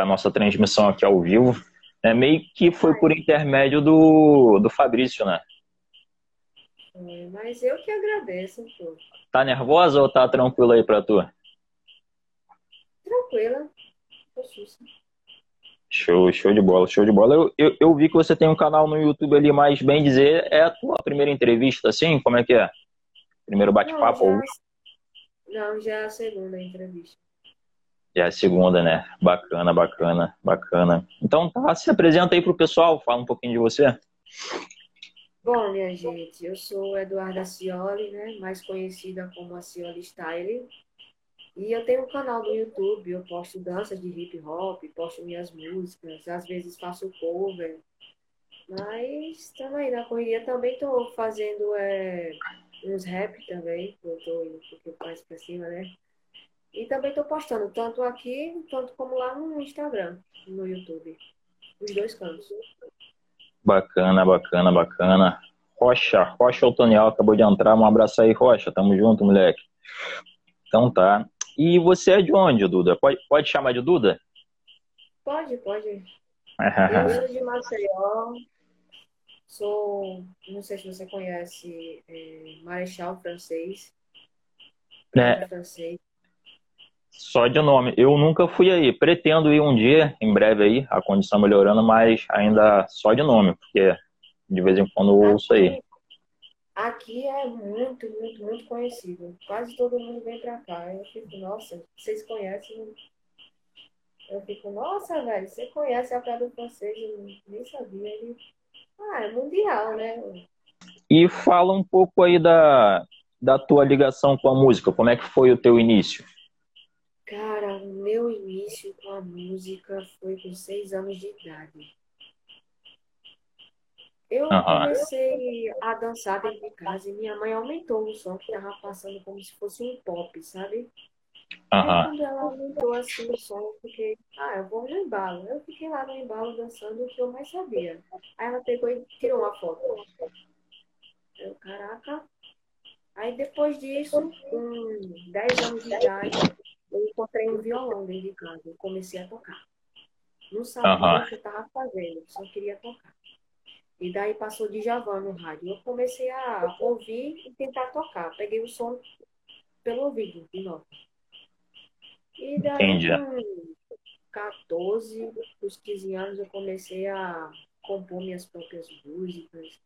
para nossa transmissão aqui ao vivo. É meio que foi por intermédio do, do Fabrício, né? É, mas eu que agradeço. Tá nervosa ou tá tranquila aí pra tu? Tranquila. Tô Show, show de bola, show de bola. Eu, eu, eu, vi que você tem um canal no YouTube ali, mas bem dizer, é a tua primeira entrevista, assim? Como é que é? Primeiro bate-papo? Não, já... não, já é a segunda entrevista. Já é a segunda, né? Bacana, bacana, bacana. Então tá, se apresenta aí pro pessoal, fala um pouquinho de você. Bom, minha gente, eu sou Eduarda Cioli, né? Mais conhecida como a Cioli Style. E eu tenho um canal no YouTube, eu posto danças de hip hop, posto minhas músicas, às vezes faço cover. Mas também na correria também estou fazendo é, uns rap também, eu tô indo um pouquinho mais pra cima, né? E também estou postando tanto aqui, tanto como lá no Instagram, no YouTube. Os dois cantos. Bacana, bacana, bacana. Rocha, Rocha Otoniel acabou de entrar. Um abraço aí, Rocha. Tamo junto, moleque. Então tá. E você é de onde, Duda? Pode, pode chamar de Duda? Pode, pode. Eu sou de Maceió. Sou, não sei se você conhece, é, Marechal Francês. É. Francês. Só de nome. Eu nunca fui aí. Pretendo ir um dia, em breve aí, a condição melhorando, mas ainda só de nome, porque de vez em quando eu ouço aí. Aqui é muito, muito, muito conhecido. Quase todo mundo vem pra cá. Eu fico, nossa, vocês conhecem? Eu fico, nossa, velho, você conhece a Praia do Francês? Eu nem sabia. Ele, ah, é mundial, né? E fala um pouco aí da, da tua ligação com a música. Como é que foi o teu início? Cara, o meu início com a música foi com seis anos de idade. Eu uhum. comecei a dançar dentro de casa e minha mãe aumentou o som que tava passando como se fosse um pop, sabe? Uhum. Quando ela aumentou assim o som, eu fiquei, ah, eu vou no embalo. Eu fiquei lá no embalo dançando o que eu mais sabia. Aí ela pegou e tirou uma foto. Eu, caraca. Aí depois disso, com 10 anos de idade, eu encontrei um violão dentro de casa. Eu comecei a tocar. Não sabia uhum. o que eu estava fazendo, só queria tocar. E daí passou de Javan no rádio. Eu comecei a ouvir e tentar tocar. Peguei o som pelo ouvido, de novo. E daí, Entendi. com 14, os 15 anos, eu comecei a compor minhas próprias músicas.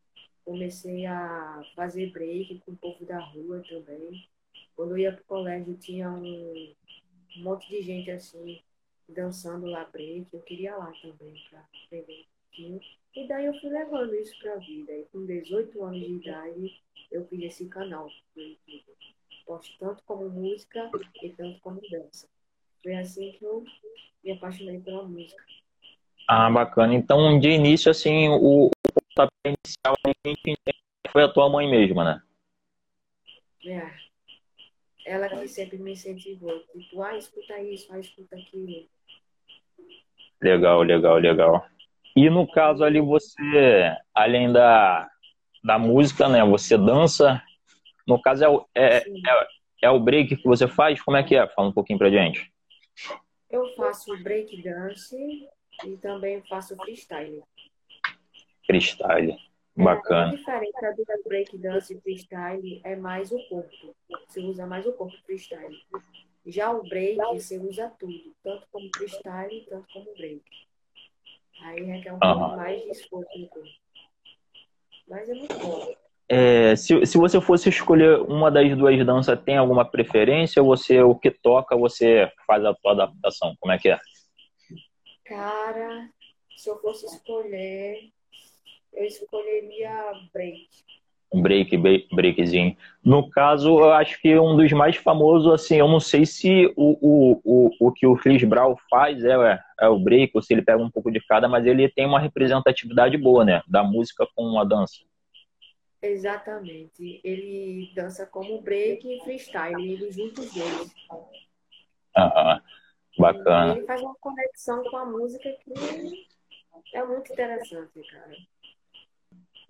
Comecei a fazer break com o povo da rua também. Quando eu ia pro colégio, tinha um, um monte de gente assim, dançando lá break. Eu queria lá também, para aprender um pouquinho. E daí eu fui levando isso para a vida. E com 18 anos de idade, eu fiz esse canal no YouTube. Posto tanto como música e tanto como dança. Foi assim que eu me apaixonei pela música. Ah, bacana. Então, de início, assim, o pontapé inicial foi a tua mãe mesma, né? É. Ela que sempre me incentivou. Tipo, ah, escuta isso, ah, escuta aquilo. Legal, legal, legal. E no caso ali você, além da, da música, né? Você dança. No caso é, o, é, é, é, o break que você faz? Como é que é? Fala um pouquinho pra gente. Eu faço break dance e também faço freestyle. Freestyle. Bacana. É, a diferença do break dance e freestyle é mais o corpo. Você usa mais o corpo freestyle. Já o break, você usa tudo, tanto como freestyle, tanto como break. Aí requer um pouco mais de esforço no corpo. Mas é muito bom. É, se, se você fosse escolher uma das duas danças, tem alguma preferência? Ou você, o que toca, você faz a sua adaptação? Como é que é? Cara, se eu fosse escolher, eu escolheria break um break, breakzinho. No caso, eu acho que um dos mais famosos, assim, eu não sei se o, o, o, o que o Chris Brown faz é, é o break, ou se ele pega um pouco de cada, mas ele tem uma representatividade boa, né? Da música com a dança. Exatamente. Ele dança como break e freestyle, ele junta os dois. Aham, bacana. Ele faz uma conexão com a música que é muito interessante, cara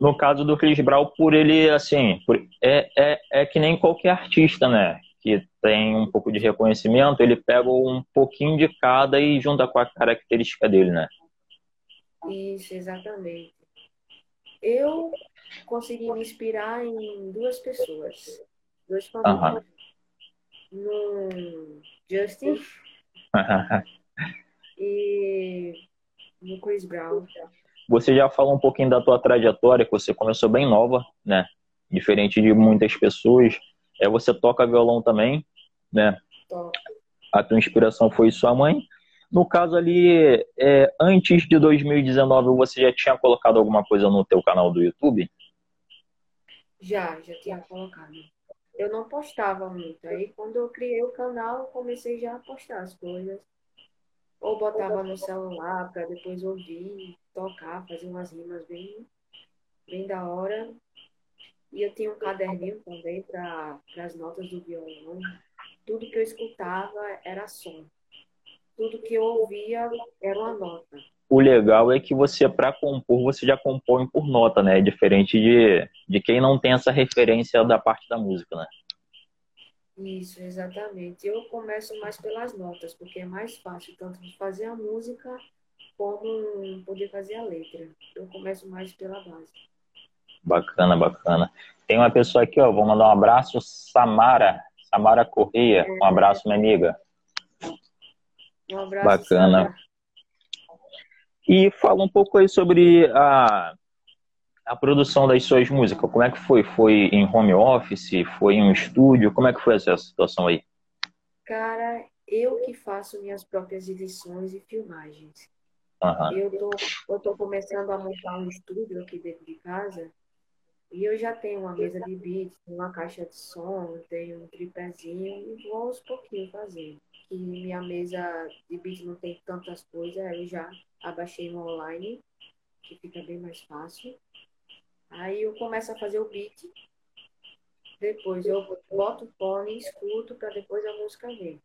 no caso do Chris Brown, por ele, assim, por, é, é, é que nem qualquer artista, né? que tem um pouco de reconhecimento, ele pega um pouquinho de cada e junta com a característica dele, né? Isso, exatamente. Eu consegui me inspirar em duas pessoas, dois famosos. No Justin e no Chris Brown. Você já falou um pouquinho da tua trajetória, que você começou bem nova, né? Diferente de muitas pessoas. É, você toca violão também, né? A tua inspiração foi sua mãe. No caso ali, é, antes de 2019, você já tinha colocado alguma coisa no teu canal do YouTube? Já, já tinha colocado. Eu não postava muito. Aí quando eu criei o canal, eu comecei já a postar as coisas. Ou botava no celular para depois ouvir, tocar, fazer umas rimas bem, bem da hora. E eu tinha um caderninho também para as notas do violão. Tudo que eu escutava era som tudo que eu ouvia era uma nota. O legal é que você, para compor, você já compõe por nota, né? Diferente de, de quem não tem essa referência da parte da música, né? Isso, exatamente. Eu começo mais pelas notas, porque é mais fácil tanto de fazer a música como poder fazer a letra. Eu começo mais pela base. Bacana, bacana. Tem uma pessoa aqui, ó, vou mandar um abraço, Samara, Samara Correia. Um abraço, minha amiga. Um abraço. Bacana. E fala um pouco aí sobre a, a produção das suas músicas. Como é que foi? Foi em home office? Foi em um estúdio? Como é que foi essa situação aí? Cara, eu que faço minhas próprias edições e filmagens. Uhum. Eu, tô, eu tô começando a montar um estúdio aqui dentro de casa e eu já tenho uma mesa de beats, uma caixa de som, tenho um tripézinho e vou aos pouquinhos fazendo que minha mesa de beat não tem tantas coisas, eu já abaixei no online, que fica bem mais fácil. Aí eu começo a fazer o beat, depois eu boto o fone, escuto, para depois a música vir.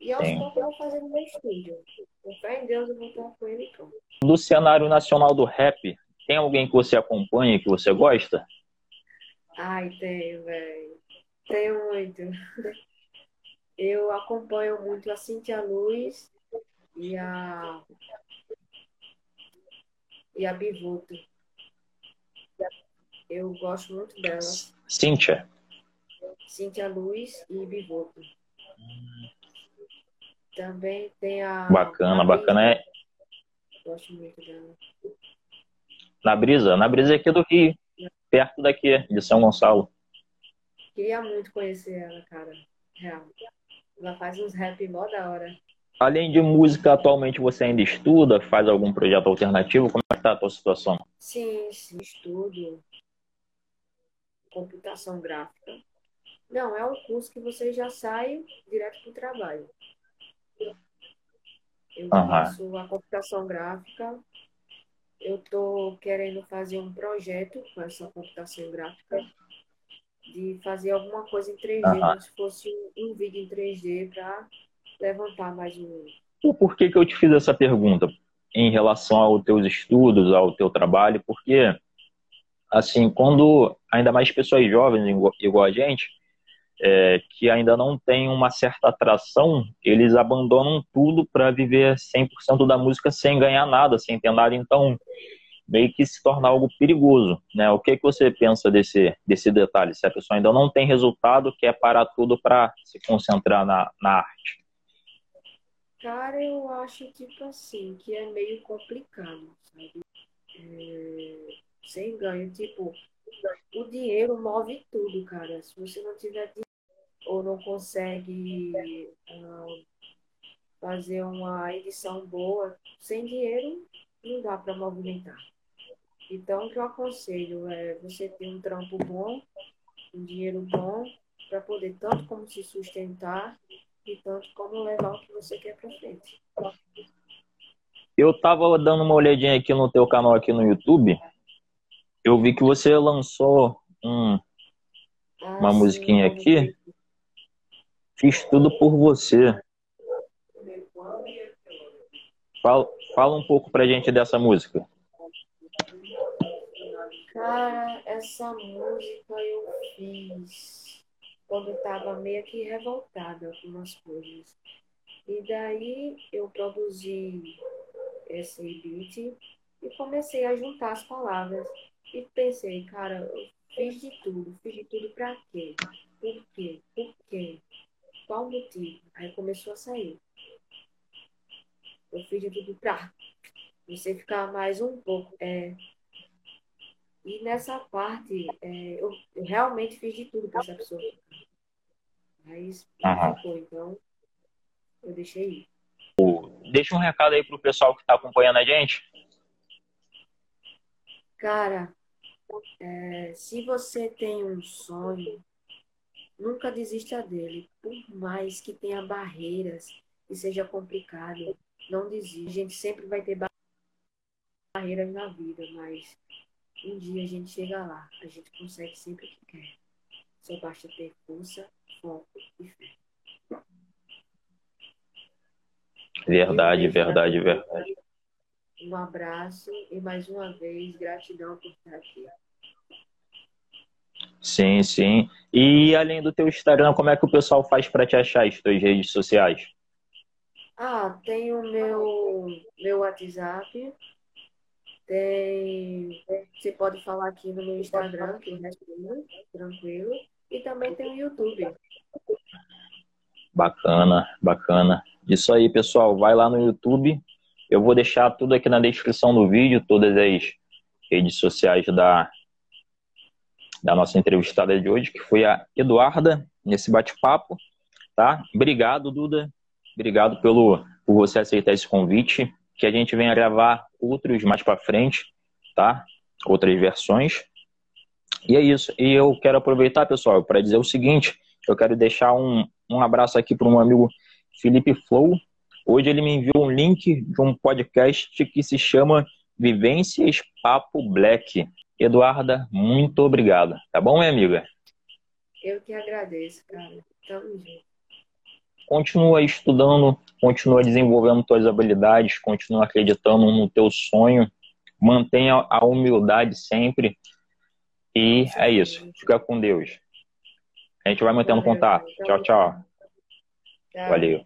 E aos poucos eu vou fazendo meu estúdio. Com fé em Deus eu vou estar com ele pronto. Do cenário nacional do rap, tem alguém que você acompanha, que você gosta? Ai, tenho, velho. Tenho muito. eu acompanho muito a Cintia Luz e a e a Bivuto. Eu gosto muito delas. Cíntia. Cíntia Luz e Bivuto. Também tem a. Bacana, a bacana é. Gosto muito dela. Na brisa? Na brisa é aqui do Rio, perto daqui, de São Gonçalo. Queria muito conhecer ela, cara. Real. Ela faz uns rap mó da hora. Além de música, atualmente você ainda estuda? Faz algum projeto alternativo? Como é que tá a tua situação? Sim, sim, estudo. Computação gráfica. Não, é um curso que você já sai direto para o trabalho. Eu faço a computação gráfica. Eu estou querendo fazer um projeto com essa computação gráfica de fazer alguma coisa em 3D, uhum. como se fosse um vídeo em 3D para levantar mais um. Por que, que eu te fiz essa pergunta em relação aos teus estudos, ao teu trabalho? Porque, assim, quando ainda mais pessoas jovens, igual a gente, é, que ainda não tem uma certa atração, eles abandonam tudo para viver 100% da música sem ganhar nada, sem ter nada. Então, meio que se torna algo perigoso, né? O que, que você pensa desse, desse detalhe? Se a pessoa ainda não tem resultado, quer parar tudo para se concentrar na, na arte? Cara, eu acho, tipo assim, que é meio complicado, sabe? É, sem ganho, tipo, o dinheiro move tudo, cara. Se você não tiver dinheiro ou não consegue uh, fazer uma edição boa, sem dinheiro não dá para movimentar. Então, o que eu aconselho é você ter um trampo bom, um dinheiro bom, para poder tanto como se sustentar e tanto como levar o que você quer para frente. Eu estava dando uma olhadinha aqui no teu canal aqui no YouTube. Eu vi que você lançou um, ah, uma sim, musiquinha aqui. Fiz tudo por você. Fala, fala um pouco pra gente dessa música. Cara, essa música eu fiz quando eu estava meio que revoltada com umas coisas. E daí eu produzi esse beat e comecei a juntar as palavras. E pensei, cara, eu fiz de tudo, fiz de tudo pra quê? Por quê? Por quê? Qual o motivo? Aí começou a sair. Eu fiz de tudo pra você ficar mais um pouco. É... E nessa parte, é, eu, realmente fiz de tudo pra essa pessoa. Mas ficou, então eu deixei ir. Deixa um recado aí pro pessoal que está acompanhando a gente. Cara, é, se você tem um sonho, nunca desista dele. Por mais que tenha barreiras e seja complicado, não desista. A gente sempre vai ter barreiras na vida, mas um dia a gente chega lá. A gente consegue sempre o que quer. Só basta ter força, foco e fé. Verdade, verdade, verdade. Um abraço e mais uma vez gratidão por estar aqui. Sim, sim. E além do teu Instagram, como é que o pessoal faz para te achar as tuas redes sociais? Ah, tem o meu, meu WhatsApp. Tem. Você pode falar aqui no meu Instagram, que eu respondo, tranquilo. E também tem o YouTube. Bacana, bacana. Isso aí, pessoal. Vai lá no YouTube. Eu vou deixar tudo aqui na descrição do vídeo, todas as redes sociais da, da nossa entrevistada de hoje, que foi a Eduarda, nesse bate-papo. Tá? Obrigado, Duda. Obrigado pelo, por você aceitar esse convite. Que a gente venha gravar outros mais para frente, tá? Outras versões. E é isso. E eu quero aproveitar, pessoal, para dizer o seguinte: eu quero deixar um, um abraço aqui para um amigo Felipe Flow. Hoje ele me enviou um link de um podcast que se chama Vivências Papo Black. Eduarda, muito obrigado. Tá bom, minha amiga? Eu que agradeço, cara. Tamo junto. Continua estudando, continua desenvolvendo suas habilidades, continua acreditando no teu sonho, mantenha a humildade sempre. E é isso. Fica com Deus. A gente vai mantendo contato. Tchau, tchau. Valeu.